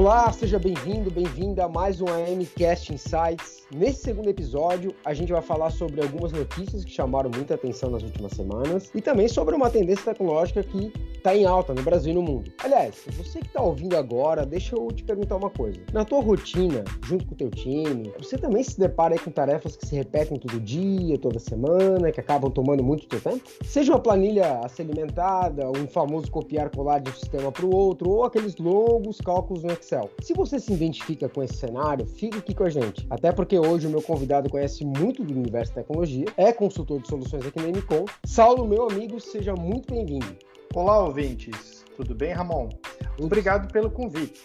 Olá, seja bem-vindo, bem-vinda a mais um AMcast Insights. Nesse segundo episódio, a gente vai falar sobre algumas notícias que chamaram muita atenção nas últimas semanas e também sobre uma tendência tecnológica que está em alta no Brasil e no mundo. Aliás, você que está ouvindo agora, deixa eu te perguntar uma coisa. Na tua rotina, junto com o teu time, você também se depara com tarefas que se repetem todo dia, toda semana, que acabam tomando muito teu tempo? Seja uma planilha a ser alimentada, um famoso copiar-colar de um sistema para o outro, ou aqueles longos cálculos no Excel. Se você se identifica com esse cenário, fique aqui com a gente. Até porque hoje o meu convidado conhece muito do universo da tecnologia, é consultor de soluções aqui na MCOM. Saulo, meu amigo, seja muito bem-vindo. Olá, ouvintes. Tudo bem, Ramon? Obrigado pelo convite.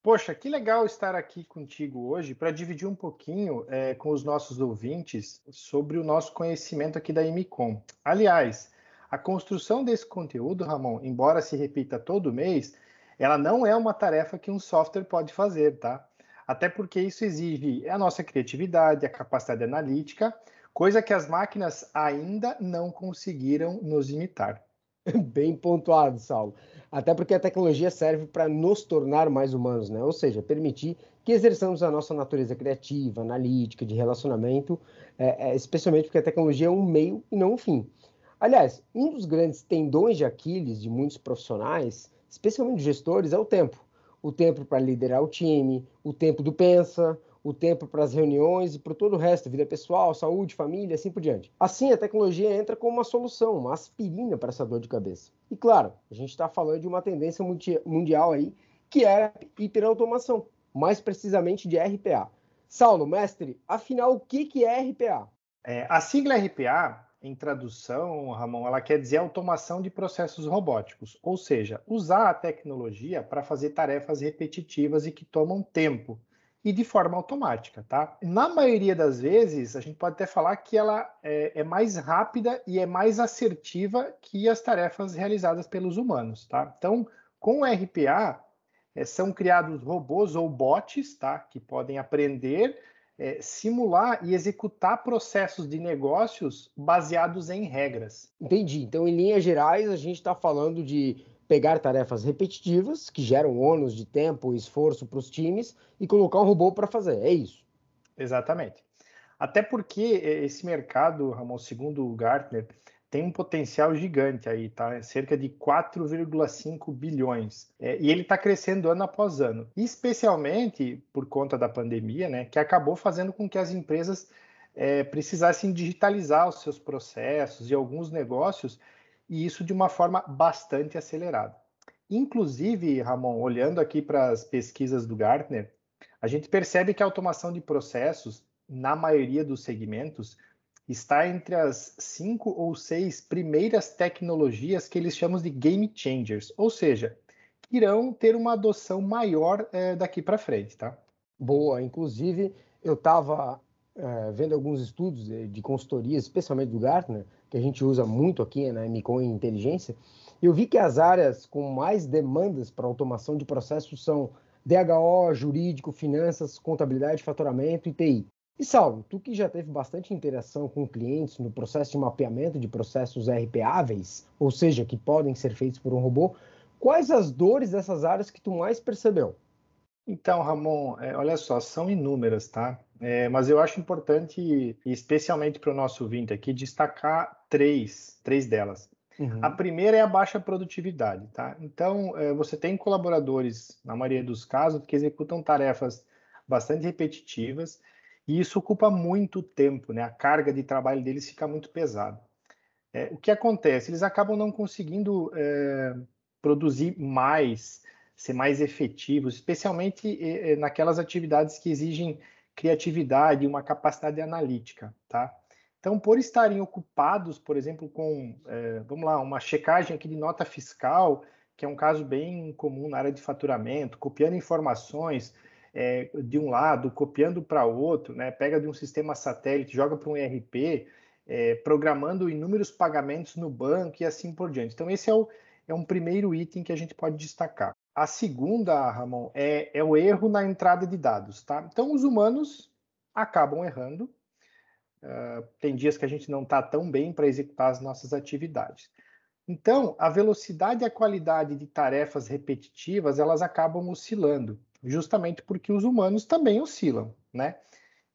Poxa, que legal estar aqui contigo hoje para dividir um pouquinho é, com os nossos ouvintes sobre o nosso conhecimento aqui da MCOM. Aliás, a construção desse conteúdo, Ramon, embora se repita todo mês, ela não é uma tarefa que um software pode fazer, tá? Até porque isso exige a nossa criatividade, a capacidade analítica coisa que as máquinas ainda não conseguiram nos imitar. Bem pontuado, Saulo. Até porque a tecnologia serve para nos tornar mais humanos, né? Ou seja, permitir que exerçamos a nossa natureza criativa, analítica, de relacionamento, é, é, especialmente porque a tecnologia é um meio e não um fim. Aliás, um dos grandes tendões de Aquiles de muitos profissionais, especialmente gestores, é o tempo. O tempo para liderar o time, o tempo do pensa, o tempo para as reuniões e para todo o resto, vida pessoal, saúde, família, assim por diante. Assim, a tecnologia entra como uma solução, uma aspirina para essa dor de cabeça. E claro, a gente está falando de uma tendência mundial aí, que é a hiperautomação, mais precisamente de RPA. Saulo, mestre, afinal, o que, que é RPA? É, a sigla RPA, em tradução, Ramon, ela quer dizer automação de processos robóticos, ou seja, usar a tecnologia para fazer tarefas repetitivas e que tomam tempo e de forma automática, tá? Na maioria das vezes, a gente pode até falar que ela é, é mais rápida e é mais assertiva que as tarefas realizadas pelos humanos, tá? Então, com o RPA, é, são criados robôs ou bots, tá? Que podem aprender, é, simular e executar processos de negócios baseados em regras. Entendi. Então, em linhas gerais, a gente está falando de pegar tarefas repetitivas, que geram ônus de tempo e esforço para os times, e colocar um robô para fazer. É isso. Exatamente. Até porque esse mercado, Ramon, segundo o Gartner, tem um potencial gigante aí, tá? É cerca de 4,5 bilhões. É, e ele está crescendo ano após ano. Especialmente por conta da pandemia, né? Que acabou fazendo com que as empresas é, precisassem digitalizar os seus processos e alguns negócios e isso de uma forma bastante acelerada. Inclusive, Ramon, olhando aqui para as pesquisas do Gartner, a gente percebe que a automação de processos, na maioria dos segmentos, está entre as cinco ou seis primeiras tecnologias que eles chamam de game changers, ou seja, que irão ter uma adoção maior é, daqui para frente, tá? Boa, inclusive eu estava é, vendo alguns estudos de, de consultoria, especialmente do Gartner, que a gente usa muito aqui na MCOM em inteligência, eu vi que as áreas com mais demandas para automação de processos são DHO, jurídico, finanças, contabilidade, faturamento e TI. E Saulo, tu que já teve bastante interação com clientes no processo de mapeamento de processos RPáveis, ou seja, que podem ser feitos por um robô, quais as dores dessas áreas que tu mais percebeu? Então, Ramon, é, olha só, são inúmeras, tá? É, mas eu acho importante, especialmente para o nosso ouvinte aqui, destacar três, três delas. Uhum. A primeira é a baixa produtividade, tá? Então, é, você tem colaboradores, na maioria dos casos, que executam tarefas bastante repetitivas e isso ocupa muito tempo, né? A carga de trabalho deles fica muito pesada. É, o que acontece? Eles acabam não conseguindo é, produzir mais, ser mais efetivos, especialmente é, é, naquelas atividades que exigem criatividade e uma capacidade analítica, tá? Então, por estarem ocupados, por exemplo, com, é, vamos lá, uma checagem aqui de nota fiscal, que é um caso bem comum na área de faturamento, copiando informações é, de um lado, copiando para outro, né? Pega de um sistema satélite, joga para um ERP, é, programando inúmeros pagamentos no banco e assim por diante. Então, esse é, o, é um primeiro item que a gente pode destacar. A segunda, Ramon, é, é o erro na entrada de dados, tá? Então, os humanos acabam errando. Uh, tem dias que a gente não está tão bem para executar as nossas atividades. Então, a velocidade e a qualidade de tarefas repetitivas, elas acabam oscilando, justamente porque os humanos também oscilam, né?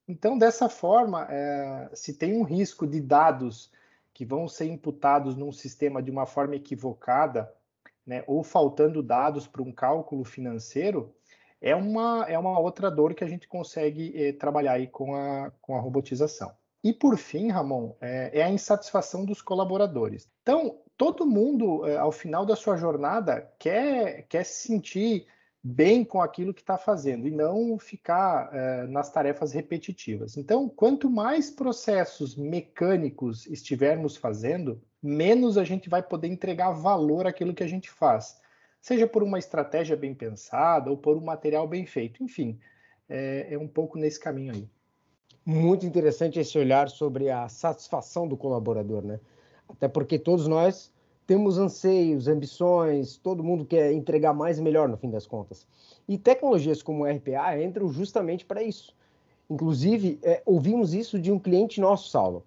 Então, dessa forma, é, se tem um risco de dados que vão ser imputados num sistema de uma forma equivocada, né, ou faltando dados para um cálculo financeiro, é uma, é uma outra dor que a gente consegue é, trabalhar aí com a, com a robotização. E por fim, Ramon, é, é a insatisfação dos colaboradores. Então, todo mundo, é, ao final da sua jornada, quer, quer se sentir bem com aquilo que está fazendo e não ficar é, nas tarefas repetitivas. Então, quanto mais processos mecânicos estivermos fazendo, menos a gente vai poder entregar valor àquilo que a gente faz, seja por uma estratégia bem pensada ou por um material bem feito. Enfim, é, é um pouco nesse caminho aí. Muito interessante esse olhar sobre a satisfação do colaborador, né? Até porque todos nós temos anseios, ambições, todo mundo quer entregar mais e melhor no fim das contas. E tecnologias como o RPA entram justamente para isso. Inclusive, é, ouvimos isso de um cliente nosso, Saulo.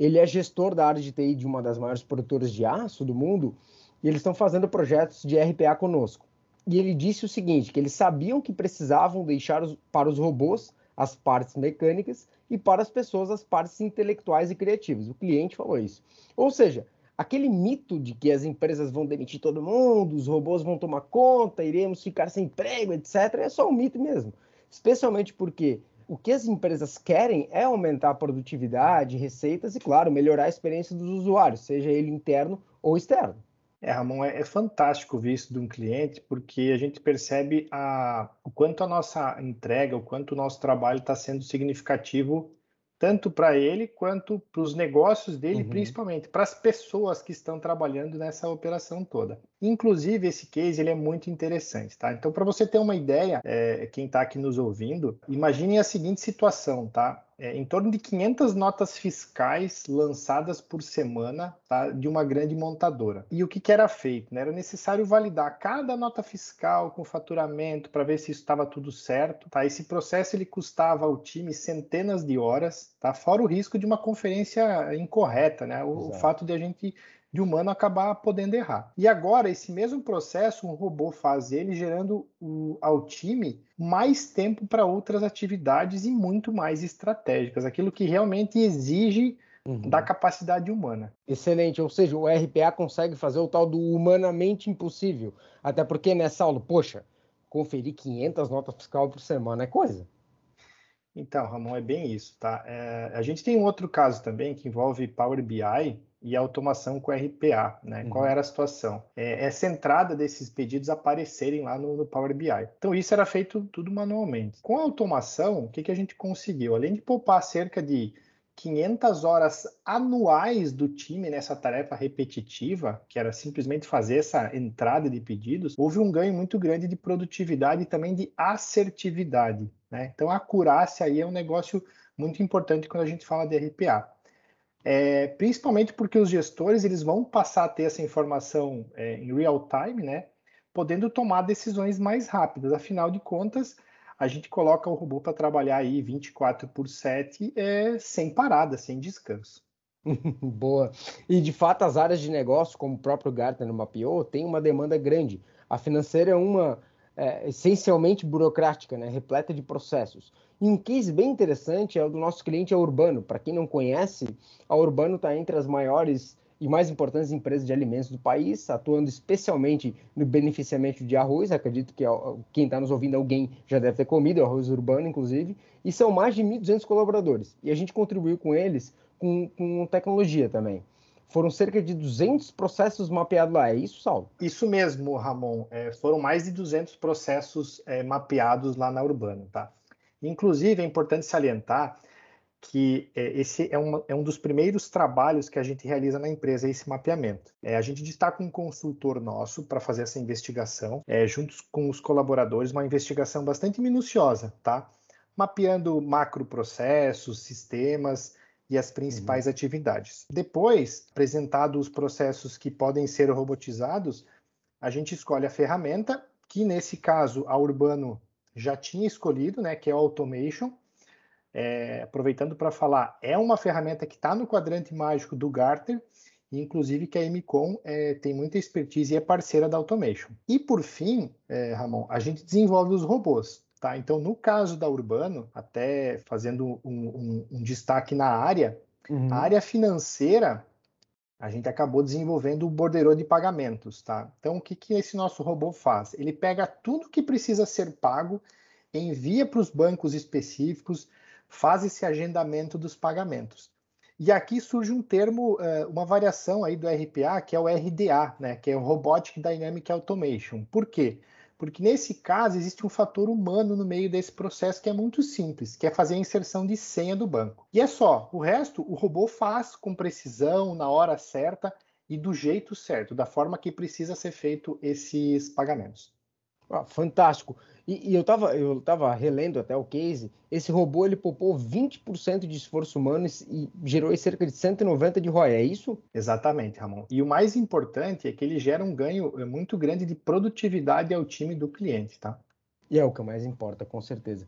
Ele é gestor da área de TI de uma das maiores produtoras de aço do mundo e eles estão fazendo projetos de RPA conosco. E ele disse o seguinte, que eles sabiam que precisavam deixar os, para os robôs as partes mecânicas e para as pessoas as partes intelectuais e criativas. O cliente falou isso. Ou seja, aquele mito de que as empresas vão demitir todo mundo, os robôs vão tomar conta, iremos ficar sem emprego, etc., é só um mito mesmo. Especialmente porque o que as empresas querem é aumentar a produtividade, receitas e, claro, melhorar a experiência dos usuários, seja ele interno ou externo. É, Ramon, é, é fantástico ver isso de um cliente, porque a gente percebe a, o quanto a nossa entrega, o quanto o nosso trabalho está sendo significativo tanto para ele quanto para os negócios dele, uhum. principalmente para as pessoas que estão trabalhando nessa operação toda. Inclusive, esse case ele é muito interessante, tá? Então, para você ter uma ideia, é, quem está aqui nos ouvindo, imagine a seguinte situação, tá? É, em torno de 500 notas fiscais lançadas por semana tá, de uma grande montadora. E o que, que era feito? Né? Era necessário validar cada nota fiscal com faturamento para ver se isso estava tudo certo. Tá? Esse processo ele custava ao time centenas de horas, tá? fora o risco de uma conferência incorreta, né? o, o fato de a gente de humano acabar podendo errar. E agora, esse mesmo processo, um robô faz ele, gerando o, ao time mais tempo para outras atividades e muito mais estratégicas, aquilo que realmente exige uhum. da capacidade humana. Excelente, ou seja, o RPA consegue fazer o tal do humanamente impossível. Até porque nessa aula, poxa, conferir 500 notas fiscais por semana é coisa. Então, Ramon, é bem isso, tá? É, a gente tem um outro caso também que envolve Power BI, e automação com RPA. Né? Uhum. Qual era a situação? É, essa entrada desses pedidos aparecerem lá no, no, Power BI. Então, isso era feito tudo manualmente. Com a automação, o que, que a gente conseguiu? Além de poupar cerca de 500 horas anuais do time nessa tarefa repetitiva, que era simplesmente fazer essa entrada de pedidos, houve um ganho muito grande de produtividade e também de assertividade. Né? Então, a acurácia aí é um negócio muito importante quando a gente fala de RPA é, principalmente porque os gestores eles vão passar a ter essa informação é, em real time, né, podendo tomar decisões mais rápidas. Afinal de contas, a gente coloca o robô para trabalhar aí 24 por 7 é, sem parada, sem descanso. Boa. E de fato, as áreas de negócio, como o próprio Gartner mapeou, tem uma demanda grande. A financeira é uma é, essencialmente burocrática, né, repleta de processos. E um case bem interessante é o do nosso cliente a Urbano. Para quem não conhece, a Urbano está entre as maiores e mais importantes empresas de alimentos do país, atuando especialmente no beneficiamento de arroz. Acredito que quem está nos ouvindo, alguém já deve ter comido arroz urbano, inclusive. E são mais de 1.200 colaboradores. E a gente contribuiu com eles com, com tecnologia também. Foram cerca de 200 processos mapeados lá. É isso, Saulo? Isso mesmo, Ramon. É, foram mais de 200 processos é, mapeados lá na Urbano, tá? Inclusive, é importante salientar que é, esse é, uma, é, um dos primeiros trabalhos que a gente realiza na empresa, esse mapeamento. É, a gente destaca um consultor nosso para fazer essa investigação, é, juntos com os colaboradores, uma investigação bastante minuciosa, tá? Mapeando macroprocessos, sistemas e as principais uhum. atividades. Depois, apresentados os processos que podem ser robotizados, a gente escolhe a ferramenta, que nesse caso a Urbano já tinha escolhido, né, que é o Automation. É, aproveitando para falar, é uma ferramenta que está no quadrante mágico do Gartner inclusive que a MCOM é, tem muita expertise e é parceira da Automation. E por fim, é, Ramon, a gente desenvolve os robôs. Tá? Então, no caso da Urbano, até fazendo um, um, um destaque na área, uhum. a área financeira, a gente acabou desenvolvendo o borderô de pagamentos. Tá? Então, o que, que esse nosso robô faz? Ele pega tudo que precisa ser pago, envia para os bancos específicos, faz esse agendamento dos pagamentos. E aqui surge um termo, eh, uma variação aí do RPA, que é o RDA, né, que é o Robotic Dynamic Automation. Por quê? Porque nesse caso existe um fator humano no meio desse processo que é muito simples, que é fazer a inserção de senha do banco. E é só, o resto o robô faz com precisão, na hora certa e do jeito certo, da forma que precisa ser feito esses pagamentos. Ah, fantástico. E, e, eu estava eu tava relendo até o case, esse robô ele poupou 20% de esforço humano e gerou cerca de 190 de ROI, é isso? Exatamente, Ramon. E o mais importante é que ele gera um ganho é, muito grande de produtividade ao time do cliente, tá? E é o que mais importa, com certeza.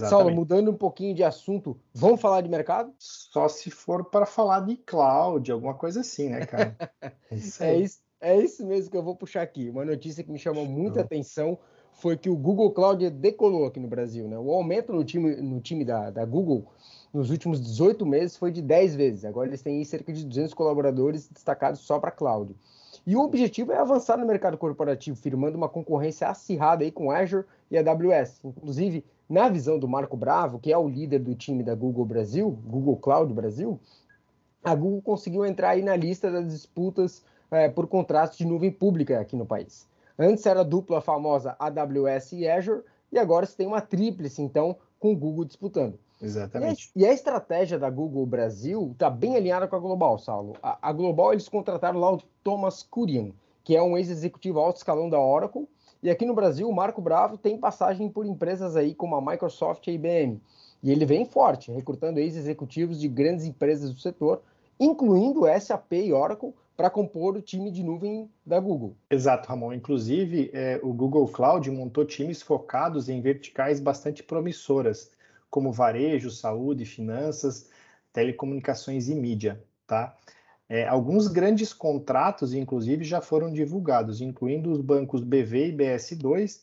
Exatamente. Saulo, mudando um pouquinho de assunto, vamos falar de mercado? Só se for para falar de cloud, alguma coisa assim, né, cara? É isso, é, isso, é isso mesmo que eu vou puxar aqui. Uma notícia que me chamou muita atenção foi que o Google Cloud decolou aqui no Brasil, né? O aumento no time, no time da, da Google nos últimos 18 meses foi de 10 vezes. Agora eles têm cerca de 200 colaboradores destacados só para cloud. E o objetivo é avançar no mercado corporativo, firmando uma concorrência acirrada aí com Azure e AWS. Inclusive, na visão do Marco Bravo, que é o líder do time da Google Brasil, Google Cloud Brasil, a Google conseguiu entrar aí na lista das disputas é, por contratos de nuvem pública aqui no país. Antes era a dupla famosa AWS e Azure, e agora se tem uma tríplice, então, com o Google disputando. Exatamente. E a, e a estratégia da Google Brasil está bem alinhada com a Global, Saulo. A, a Global, eles contrataram lá o Thomas Kurian, que é um ex-executivo alto escalão da Oracle, e aqui no Brasil, o Marco Bravo tem passagem por empresas aí como a Microsoft e a IBM. E ele vem forte, recrutando ex-executivos de grandes empresas do setor, incluindo SAP e Oracle, para compor o time de nuvem da Google. Exato, Ramon. Inclusive, é, o Google Cloud montou times focados em verticais bastante promissoras, como varejo, saúde, finanças, telecomunicações e mídia. Tá? É, alguns grandes contratos, inclusive, já foram divulgados, incluindo os bancos BV e BS2,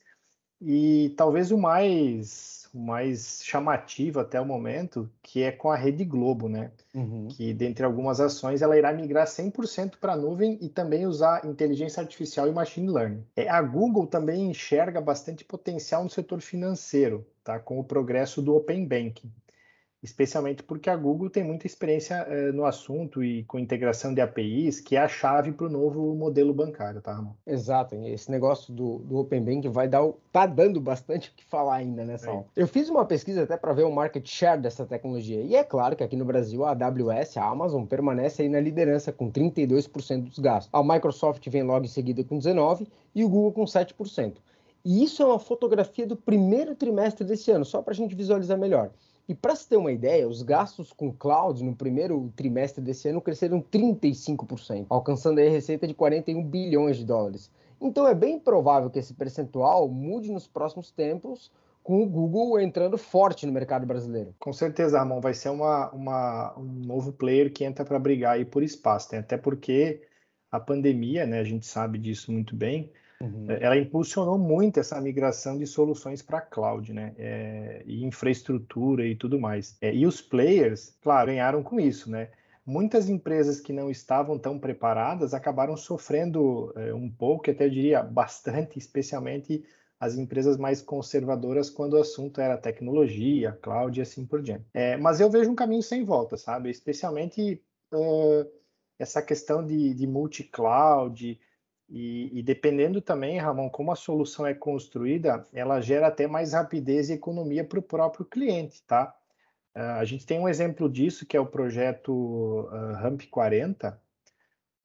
e talvez o mais, o mais chamativo até o momento, que é com a Rede Globo, né? Uhum. Que, dentre algumas ações, ela irá migrar 100% para a nuvem e também usar inteligência artificial e machine learning. É, a Google também enxerga bastante potencial no setor financeiro, tá? com o progresso do Open Banking especialmente porque a Google tem muita experiência eh, no assunto e com integração de APIs, que é a chave para o novo modelo bancário, tá, Ramon? Exato, esse negócio do, do Open Bank vai dar, tá dando bastante o que falar ainda nessa é. Eu fiz uma pesquisa até para ver o market share dessa tecnologia, e é claro que aqui no Brasil a AWS, a Amazon, permanece aí na liderança com 32% dos gastos. A Microsoft vem logo em seguida com 19% e o Google com 7%. E isso é uma fotografia do primeiro trimestre desse ano, só para a gente visualizar melhor. E para se ter uma ideia, os gastos com cloud no primeiro trimestre desse ano cresceram 35%, alcançando a receita de 41 bilhões de dólares. Então é bem provável que esse percentual mude nos próximos tempos, com o Google entrando forte no mercado brasileiro. Com certeza, Ramon, vai ser uma, uma um novo player que entra para brigar aí por espaço, né? até porque a pandemia, né, a gente sabe disso muito bem, Uhum. É, ela impulsionou muito essa migração de soluções para cloud, né? É, e infraestrutura e tudo mais. É, e os players, claro, ganharam com isso, né? Muitas empresas que não estavam tão preparadas acabaram sofrendo é, um pouco, até eu diria bastante, especialmente as empresas mais conservadoras quando o assunto era tecnologia, cloud e assim por diante. É, mas eu vejo um caminho sem volta, sabe? Especialmente uh, essa questão de, de multi-cloud, e, e, dependendo também, Ramon, como a solução é construída, ela gera até mais rapidez e economia para o próprio cliente, tá? Uh, a gente tem um exemplo disso, que é o projeto uh, Ramp 40,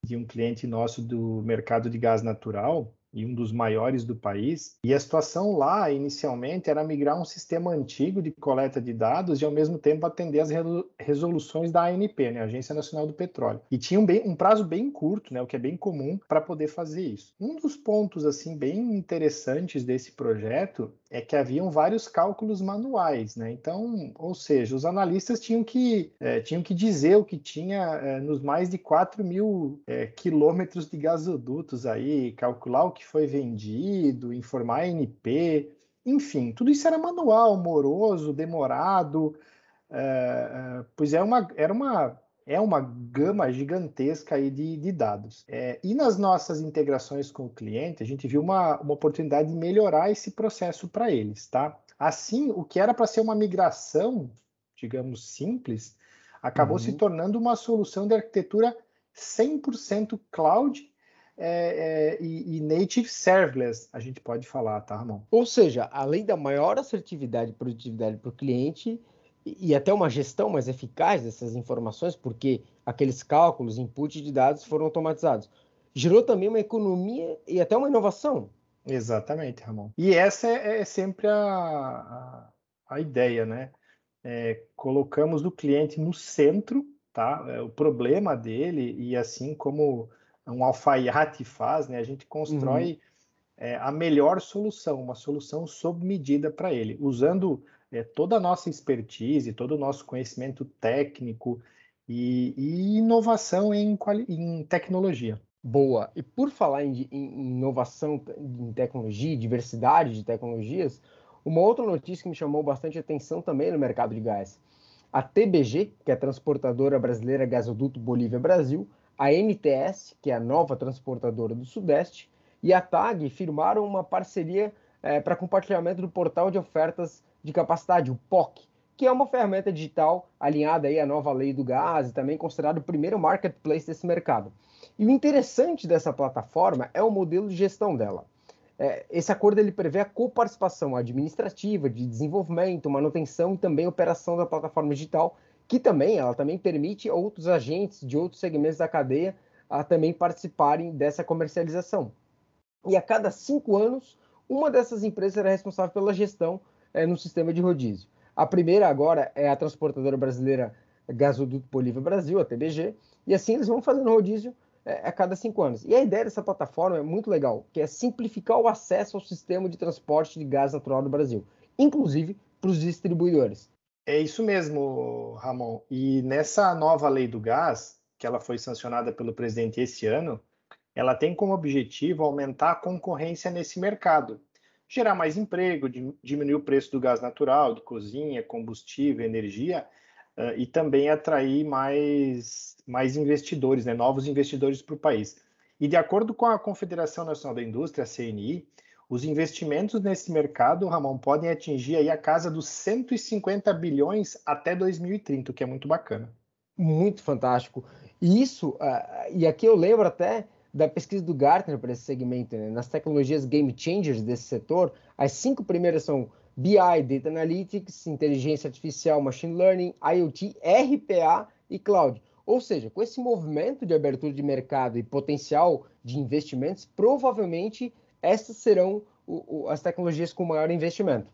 de um cliente nosso do mercado de gás natural, e um dos maiores do país. E a situação lá, inicialmente, era migrar um sistema antigo de coleta de dados e, ao mesmo tempo, atender as resoluções da ANP, né, Agência Nacional do Petróleo. E tinha um, bem, um prazo bem curto, né, o que é bem comum, para poder fazer isso. Um dos pontos assim bem interessantes desse projeto é que haviam vários cálculos manuais, né? Então, ou seja, os analistas tinham que, é, tinham que dizer o que tinha é, nos mais de 4 mil é, quilômetros de gasodutos aí, calcular o que foi vendido, informar a NP, enfim, tudo isso era manual, moroso, demorado, é, é, pois é uma, era uma é uma gama gigantesca aí de, de dados. É, e nas nossas integrações com o cliente, a gente viu uma, uma oportunidade de melhorar esse processo para eles, tá? Assim, o que era para ser uma migração, digamos, simples, acabou uhum. se tornando uma solução de arquitetura 100% cloud é, é, e, e, native serverless, a gente pode falar, tá, Ramon? Ou seja, além da maior assertividade e produtividade para o cliente, e até uma gestão mais eficaz dessas informações, porque aqueles cálculos, input de dados foram automatizados. Gerou também uma economia e até uma inovação. Exatamente, Ramon. E essa é, é sempre a, a, a, ideia, né? É, colocamos o cliente no centro, tá? É, o problema dele, e assim como um alfaiate faz, né? A gente constrói uhum. é, a melhor solução, uma solução sob medida para ele, usando é, toda a nossa expertise, todo o nosso conhecimento técnico e, e inovação em, em, tecnologia. Boa. E por falar em, em inovação em tecnologia, diversidade de tecnologias, uma outra notícia que me chamou bastante atenção também no mercado de gás. A TBG, que é a transportadora brasileira Gasoduto Bolívia Brasil, a MTS, que é a nova transportadora do Sudeste, e a TAG firmaram uma parceria é, para compartilhamento do portal de ofertas de capacidade, o POC, que é uma ferramenta digital alinhada aí à nova lei do gás e também considerado o primeiro marketplace desse mercado. E o interessante dessa plataforma é o modelo de gestão dela. É, esse acordo ele prevê a coparticipação administrativa, de desenvolvimento, manutenção e também operação da plataforma digital, que também ela também permite outros agentes de outros segmentos da cadeia a também participarem dessa comercialização. E a cada cinco anos, uma dessas empresas será responsável pela gestão é, no sistema de rodízio. A primeira agora é a transportadora brasileira Gasoduto Bolívia Brasil, a TBG, e assim eles vão fazendo rodízio é, a cada cinco anos. E a ideia dessa plataforma é muito legal, que é simplificar o acesso ao sistema de transporte de gás natural do Brasil, inclusive para os distribuidores. É isso mesmo, Ramon. E nessa nova lei do gás, que ela foi sancionada pelo presidente esse ano, ela tem como objetivo aumentar a concorrência nesse mercado, gerar mais emprego, diminuir o preço do gás natural, de cozinha, combustível, energia, uh, e também atrair mais, mais investidores, né, novos investidores para o país. E de acordo com a Confederação Nacional da Indústria, a CNI, os investimentos nesse mercado, Ramon, podem atingir aí a casa dos 150 bilhões até 2030, o que é muito bacana. Muito fantástico. E isso, uh, e aqui eu lembro até da pesquisa do Gartner para esse segmento, né? nas tecnologias game changers desse setor, as cinco primeiras são BI, Data Analytics, Inteligência Artificial, Machine Learning, IoT, RPA e Cloud. Ou seja, com esse movimento de abertura de mercado e potencial de investimentos, provavelmente essas serão o, o, as tecnologias com maior investimento.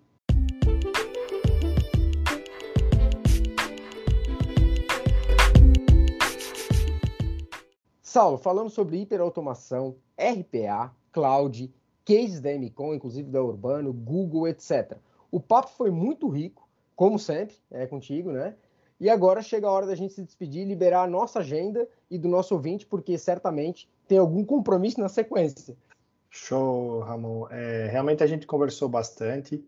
Saulo, falando sobre hiperautomação, RPA, cloud, cases da MCOM, inclusive da Urbano, Google, etc. O papo foi muito rico, como sempre, é contigo, né? E agora chega a hora da gente se despedir, liberar a nossa agenda e do nosso ouvinte, porque certamente tem algum compromisso na sequência. Show, Ramon. É, realmente a gente conversou bastante,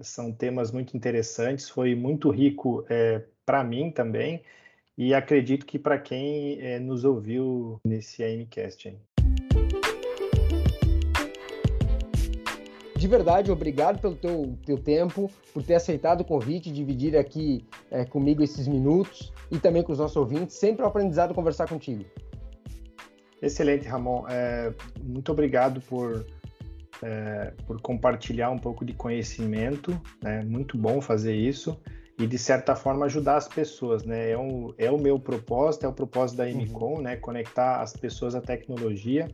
são temas muito interessantes, foi muito rico é, para mim também e acredito que para quem é, nos ouviu nesse AMcast. Hein? De verdade, obrigado pelo teu, teu tempo, por ter aceitado o convite, dividir aqui é, comigo esses minutos e também com os nossos ouvintes. Sempre um aprendizado conversar contigo. Excelente, Ramon. É, muito obrigado por, é, por compartilhar um pouco de conhecimento. É muito bom fazer isso e de certa forma ajudar as pessoas, né? É, um, é o meu propósito, é o propósito da MCOM, uhum. né? Conectar as pessoas à tecnologia.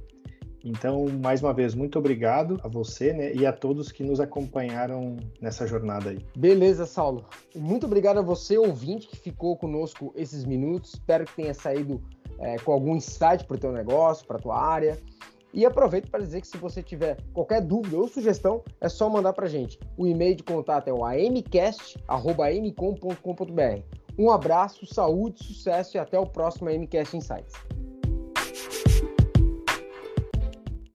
Então, mais uma vez, muito obrigado a você né, e a todos que nos acompanharam nessa jornada aí. Beleza, Saulo. Muito obrigado a você, ouvinte, que ficou conosco esses minutos. Espero que tenha saído é, com algum insight para o teu negócio, para a tua área. E aproveito para dizer que se você tiver qualquer dúvida ou sugestão, é só mandar para gente. O e-mail de contato é o amcast.amcom.com.br. Um abraço, saúde, sucesso e até o próximo MCast Insights.